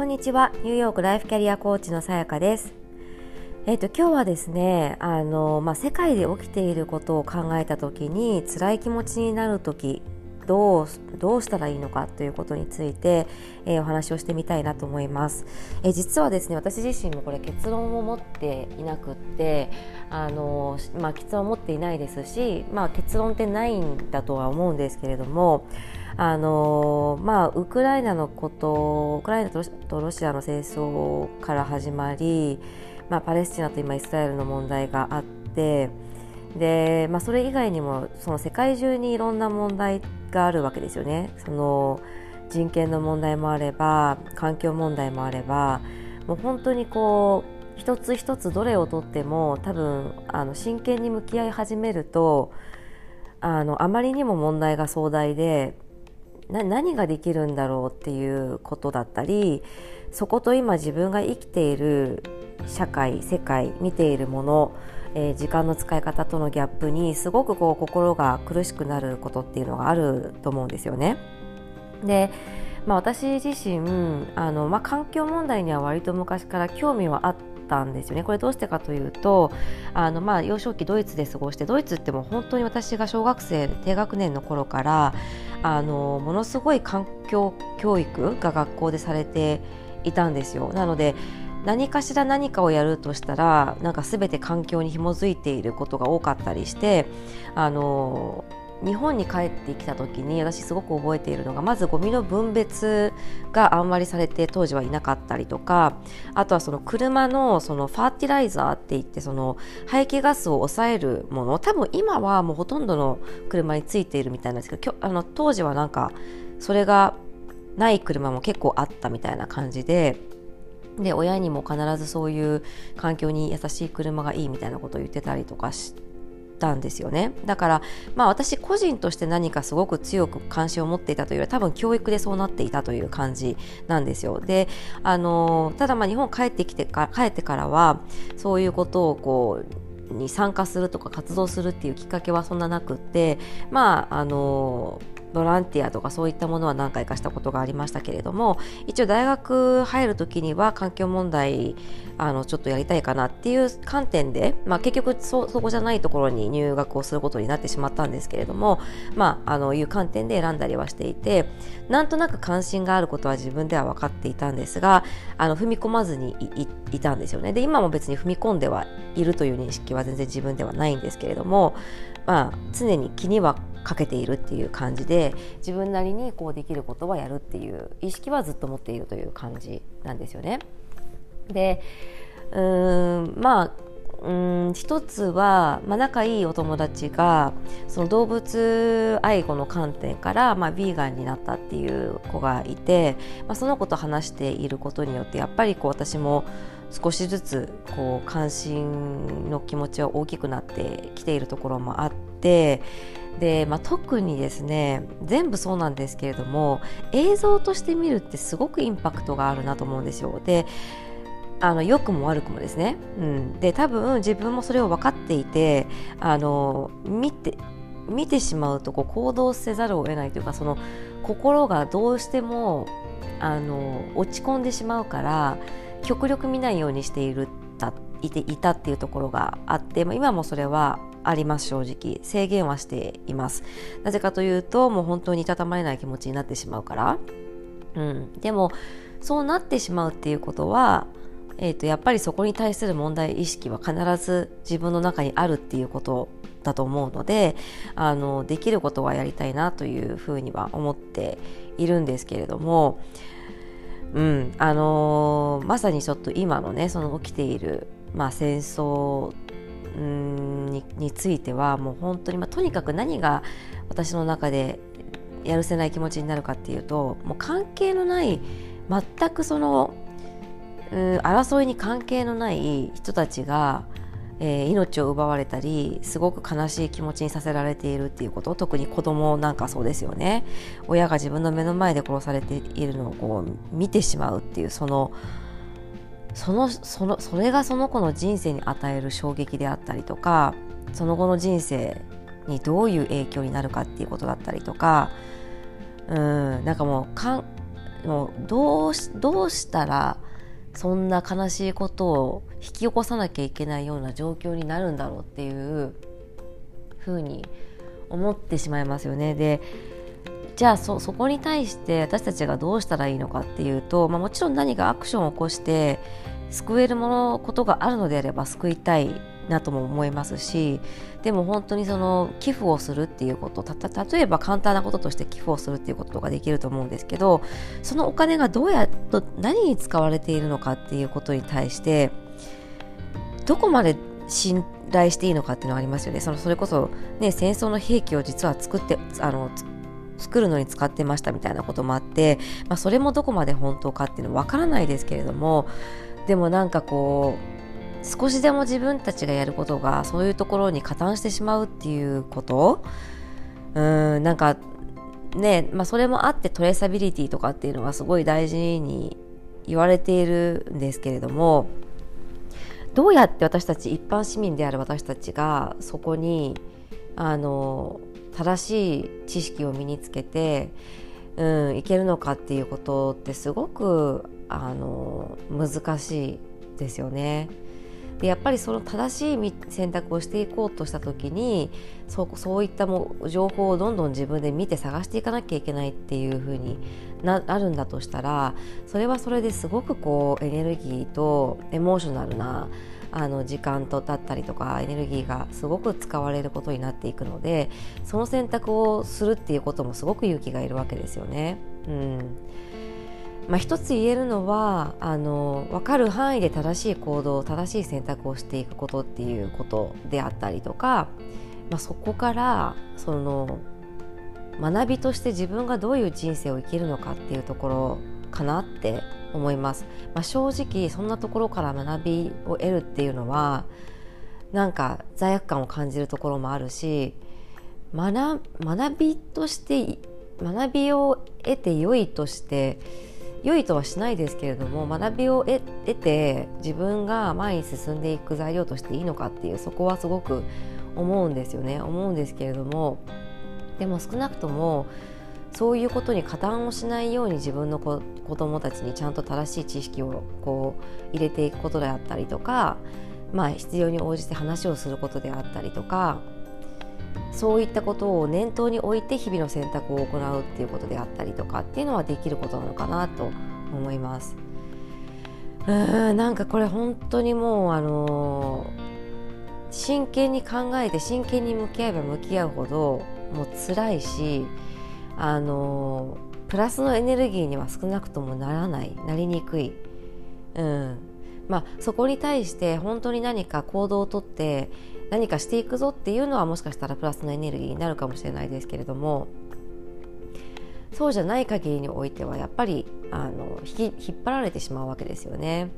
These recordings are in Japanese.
こんにちは。ニューヨークライフキャリアコーチのさやかです。えっ、ー、と今日はですねあのまあ、世界で起きていることを考えた時に辛い気持ちになる時どうどうしたらいいのかということについて、えー、お話をしてみたいなと思います、えー、実はですね私自身もこれ結論を持っていなくってあの、まあ、結論を持っていないですし、まあ、結論ってないんだとは思うんですけれどもあのまあ、ウクライナのことウクライナとロシアの戦争から始まり、まあ、パレスチナと今イスラエルの問題があってで、まあ、それ以外にもその世界中にいろんな問題があるわけですよね。その人権の問題もあれば環境問題もあればもう本当にこう一つ一つどれをとっても多分あの真剣に向き合い始めるとあのあまりにも問題が壮大で何ができるんだろうっていうことだったりそこと今自分が生きている社会世界見ているものえー、時間の使い方とのギャップにすごくこう心が苦しくなることっていうのがあると思うんですよね。でまあ、私自身あの、まあ、環境問題には割と昔から興味はあったんですよね。これどうしてかというとあの、まあ、幼少期ドイツで過ごしてドイツっても本当に私が小学生低学年の頃からあのものすごい環境教育が学校でされていたんですよ。なので何かしら何かをやるとしたらなんか全て環境に紐づいていることが多かったりしてあの日本に帰ってきた時に私すごく覚えているのがまずゴミの分別があんまりされて当時はいなかったりとかあとはその車のそのファーティライザーって言ってその排気ガスを抑えるもの多分今はもうほとんどの車についているみたいなんですけどあの当時はなんかそれがない車も結構あったみたいな感じでで親にも必ずそういう環境に優しい車がいいみたいなことを言ってたりとかしたんですよね。だからまあ私個人として何かすごく強く関心を持っていたというより多分教育でそうなっていたという感じなんですよ。であのただまあ日本帰ってきてか帰ってからはそういうことをこうに参加するとか活動するっていうきっかけはそんななくってまああのボランティアとかそういったものは何回かしたことがありましたけれども一応大学入る時には環境問題あのちょっとやりたいかなっていう観点で、まあ、結局そこじゃないところに入学をすることになってしまったんですけれども、まあ、あのいう観点で選んだりはしていてなんとなく関心があることは自分では分かっていたんですがあの踏み込まずにいたんですよね。で今も別に踏み込んではいるという認識は全然自分ではないんですけれども、まあ、常に気にはかけているっていう感じで自分なりにこうできることはやるっていう意識はずっと持っているという感じなんですよね。でうーんまあうん一つは、まあ、仲いいお友達がその動物愛護の観点から、まあ、ヴィーガンになったっていう子がいて、まあ、その子と話していることによってやっぱりこう私も少しずつこう関心の気持ちは大きくなってきているところもあってで、まあ、特にですね全部そうなんですけれども映像として見るってすごくインパクトがあるなと思うんですよ。であの良くも悪くもですね、うん、で多分自分もそれを分かっていてあの見て見てしまうとこう行動せざるを得ないというかその心がどうしてもあの落ち込んでしまうから極力見ないようにしているたいていたっていうところがあって、まあ、今もそれはあります正直。制限はしています。なぜかというともう本当にいたたまれない気持ちになってしまうから、うん、でもそうなってしまうっていうことはえーと、やっぱりそこに対する問題意識は必ず自分の中にあるっていうことだと思うのであのできることはやりたいなというふうには思っているんですけれども、うん。あのー、まさにちょっと今のねその起きている、まあ、戦争にについてはもう本当に、まあ、とにかく何が私の中でやるせない気持ちになるかっていうともう関係のない全くそのうん争いに関係のない人たちが、えー、命を奪われたりすごく悲しい気持ちにさせられているっていうこと特に子供なんかそうですよね。親が自分の目の前で殺されているのをこう見てしまうっていうそのそのそのそれがその子の人生に与える衝撃であったりとかその後の人生にどういう影響になるかっていうことだったりとかうんなんかもうかんもうどうしどうしたらそんな悲しいことを引き起こさなきゃいけないような状況になるんだろうっていうふうに思ってしまいますよね。でじゃあそこに対して私たちがどうしたらいいのかっていうと、まあ、もちろん何かアクションを起こして救えるものことがあるのであれば救いたいなとも思いますしでも本当にその寄付をするっていうこと例えば簡単なこととして寄付をするっていうことができると思うんですけどそのお金がどうやって何に使われているのかっていうことに対してどこまで信頼していいのかっていうのがありますよね。そのそれこそ、ね、戦争の兵器を実は作ってあの作るのに使ってましたみたいなこともあって、まあ、それもどこまで本当かっていうのは分からないですけれどもでもなんかこう少しでも自分たちがやることがそういうところに加担してしまうっていうこと？うんなんかねまあそれもあってトレーサビリティとかっていうのがすごい大事に言われているんですけれどもどうやって私たち一般市民である私たちがそこにあの正しい知識を身につけて、うん、いけるのかっていうことってすごくあの難しいですよね。でやっぱりその正しい選択をしていこうとした時にそそういったも情報をどんどん自分で見て探していかなきゃいけないっていう風にななるんだとしたらそれはそれですごくこうエネルギーとエモーショナルなあの時間とだったりとかエネルギーがすごく使われることになっていくのでその選択をするっていうこともすごく勇気がいるわけですよね。うんまあ、一つ言えるのはあの分かる範囲で正しい行動正しい選択をしていくことっていうことであったりとか、まあ、そこからその学びとして自分がどういう人生を生きるのかっていうところかなって思います、まあ、正直そんなところから学びを得るっていうのはなんか罪悪感を感じるところもあるし学学びとして学びを得て良いとして良いとはしないですけれども学びを得て自分が前に進んでいく材料としていいのかっていうそこはすごく思うんですよね。思うんですけれどもでも少なくともそういうことに加担をしないように自分の子どもたちにちゃんと正しい知識をこう入れていくことであったりとか、まあ、必要に応じて話をすることであったりとかそういったことを念頭に置いて日々の選択を行うっていうことであったりとかっていうのはできることなのかなと思います。うんなんかこれ本当にもうあの真剣に考えて真剣に向き合えば向き合うほどもう辛いしあのプラスのエネルギーには少なくともならないなりにくい、うんまあ、そこに対して本当に何か行動をとって何かしていくぞっていうのはもしかしたらプラスのエネルギーになるかもしれないですけれどもそうじゃない限りにおいてはやっぱりあの引き引っ張られてしまうわけですよね。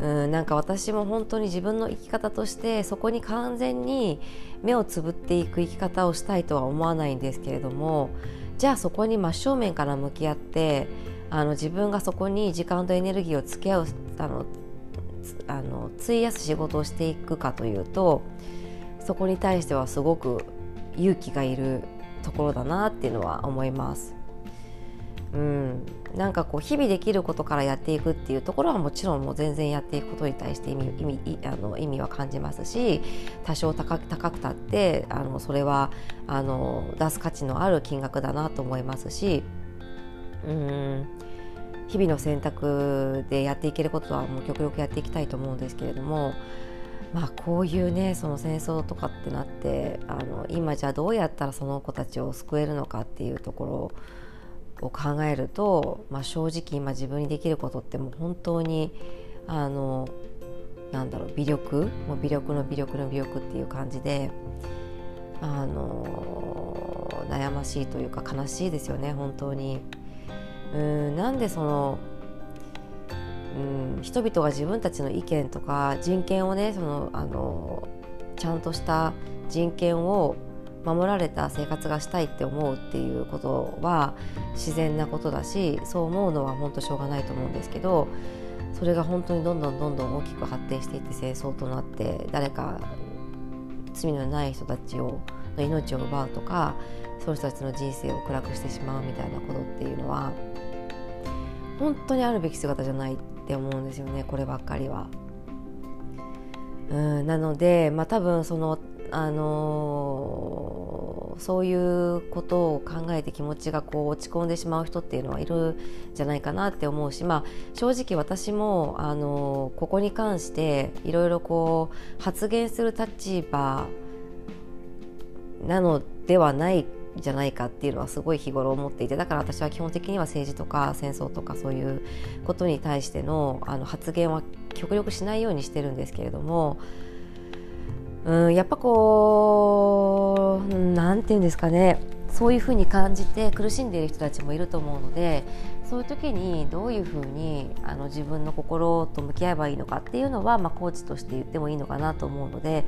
うんなんか私も本当に自分の生き方としてそこに完全に目をつぶっていく生き方をしたいとは思わないんですけれどもじゃあそこに真正面から向き合ってあの自分がそこに時間とエネルギーを付き合うあのあの費やす仕事をしていくかというとそこに対してはすごく勇気がいるところだなっていうのは思います。うん、なんかこう日々できることからやっていくっていうところはもちろんもう全然やっていくことに対して意味意味あの意味は感じますし多少高く高くたってあのそれはあの出す価値のある金額だなと思いますしうん日々の選択でやっていけることはもう極力やっていきたいと思うんですけれども。まあ、こういうねその戦争とかってなってあの今じゃあどうやったらその子たちを救えるのかっていうところを考えると、まあ、正直今自分にできることってもう本当にあのなんだろう微力？もう微力の微力の微力っていう感じであの悩ましいというか悲しいですよね本当に。うんなんでそのうん人々が自分たちの意見とか人権をねそのあのちゃんとした人権を守られた生活がしたいって思うっていうことは自然なことだしそう思うのは本当しょうがないと思うんですけどそれが本当にどんどんどんどん大きく発展していって戦争となって誰か罪のない人たちをの命を奪うとかその人たちの人生を暗くしてしまうみたいなことっていうのは本当にあるべき姿じゃないって思うんですよねこればっかりは。うんなので、まあ、多分そのあのー、そういうことを考えて気持ちがこう落ち込んでしまう人っていうのはいるんじゃないかなって思うし、まあ、正直私も、あのー、ここに関していろいろこう発言する立場なのではないじゃないかっていうのはすごい日頃思っていてだから私は基本的には政治とか戦争とかそういうことに対してのあの発言は極力しないようにしてるんですけれどもうんやっぱこう何て言うんですかねそういうふうに感じて苦しんでいる人たちもいると思うのでそういう時にどういうふうにあの自分の心と向き合えばいいのかっていうのは、まあ、コーチとして言ってもいいのかなと思うので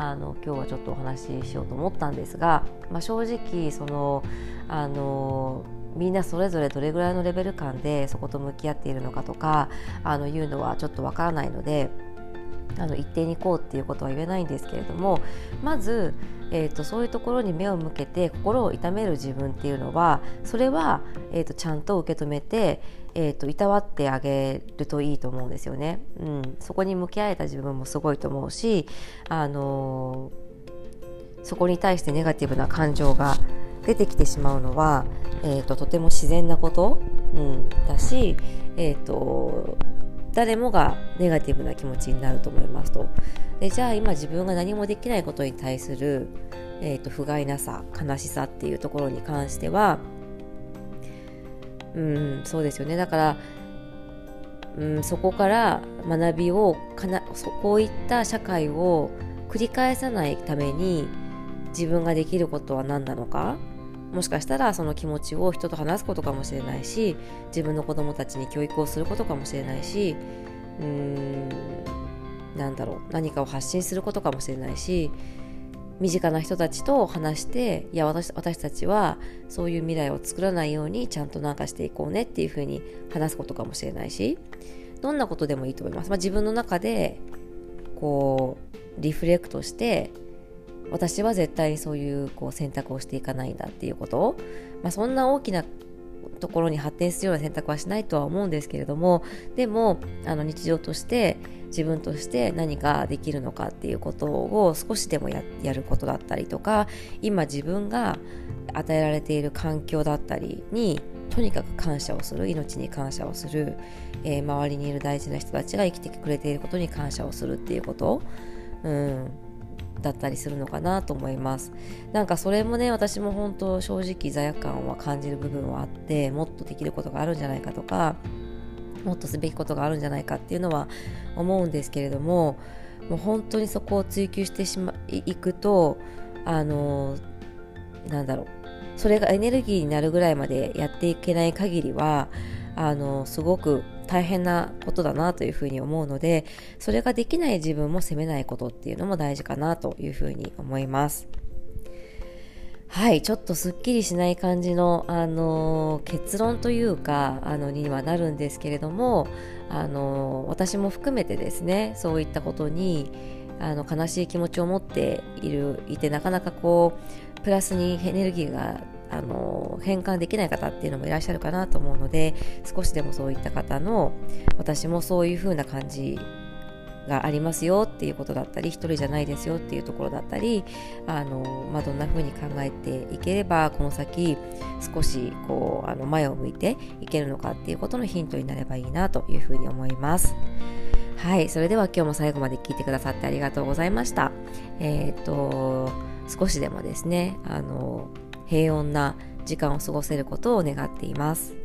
あの今日はちょっとお話ししようと思ったんですが、まあ、正直そのあのみんなそれぞれどれぐらいのレベル感でそこと向き合っているのかとかあのいうのはちょっとわからないのであの一定にこうっていうことは言えないんですけれどもまず、えーと、そういうところに目を向けて心を痛める自分っていうのはそれは、えーと、ちゃんと受け止めて、えーと、いたわってあげるといいと思うんですよね。うん、そこに向き合えた自分もすごいと思うし、あのー、そこに対してネガティブな感情が出てきてしまうのは、えー、ととても自然なこと、うん、だし、えー、と誰もがネガティブな気持ちになると思いますと。でじゃあ今自分が何もできないことに対する、えーと、不甲斐なさ悲しさっていうところに関してはうんそうですよね。だからうん、そこから学びをかなこういった社会を繰り返さないために自分ができることは何なのか。もしかしたらその気持ちを人と話すことかもしれないし自分の子供たちに教育をすることかもしれないしうーんなんだろう何かを発信することかもしれないし身近な人たちと話していや私私たちはそういう未来を作らないようにちゃんとなんかしていこうねっていうふうに話すことかもしれないしどんなことでもいいと思います、まあ、自分の中でこうリフレクトして私は絶対にそういうこう選択をしていかないんだっていうことまあ、そんな大きなところに発展するような選択はしないとは思うんですけれどもでもあの日常として自分として何ができるのかっていうことを少しでもやることだったりとか今自分が与えられている環境だったりにとにかく感謝をする命に感謝をする、えー、周りにいる大事な人たちが生きてくれていることに感謝をするっていうこと、うん、だったりするのかなと思います。なんかそれもね私も本当正直罪悪感は感じる部分はあってもっとできることがあるんじゃないかとかもっとすべきことがあるんじゃないかっていうのは思うんですけれどももう本当にそこを追求してしまいくとあのなんだろうそれがエネルギーになるぐらいまでやっていけない限りはあのすごく大変なことだなというふうに思うのでそれができない自分も責めないことっていうのも大事かなというふうに思います。はいちょっとすっきりしない感じの、あの結論というかあのにはなるんですけれども、あの私も含めてですねそういったことにあの悲しい気持ちを持っているいてなかなかこうプラスにエネルギーがあの変換できない方っていうのもいらっしゃるかなと思うので少しでもそういった方の私もそういう風な感じがありますよっていうことだったり一人じゃないですよっていうところだったりあの、まあ、どんな風に考えていければこの先少しこうあの前を向いていけるのかっていうことのヒントになればいいなというふうに思います。はい、それでは今日も最後まで聞いてくださってありがとうございました。えっ、と少しでもですねあの平穏な時間を過ごせることを願っています。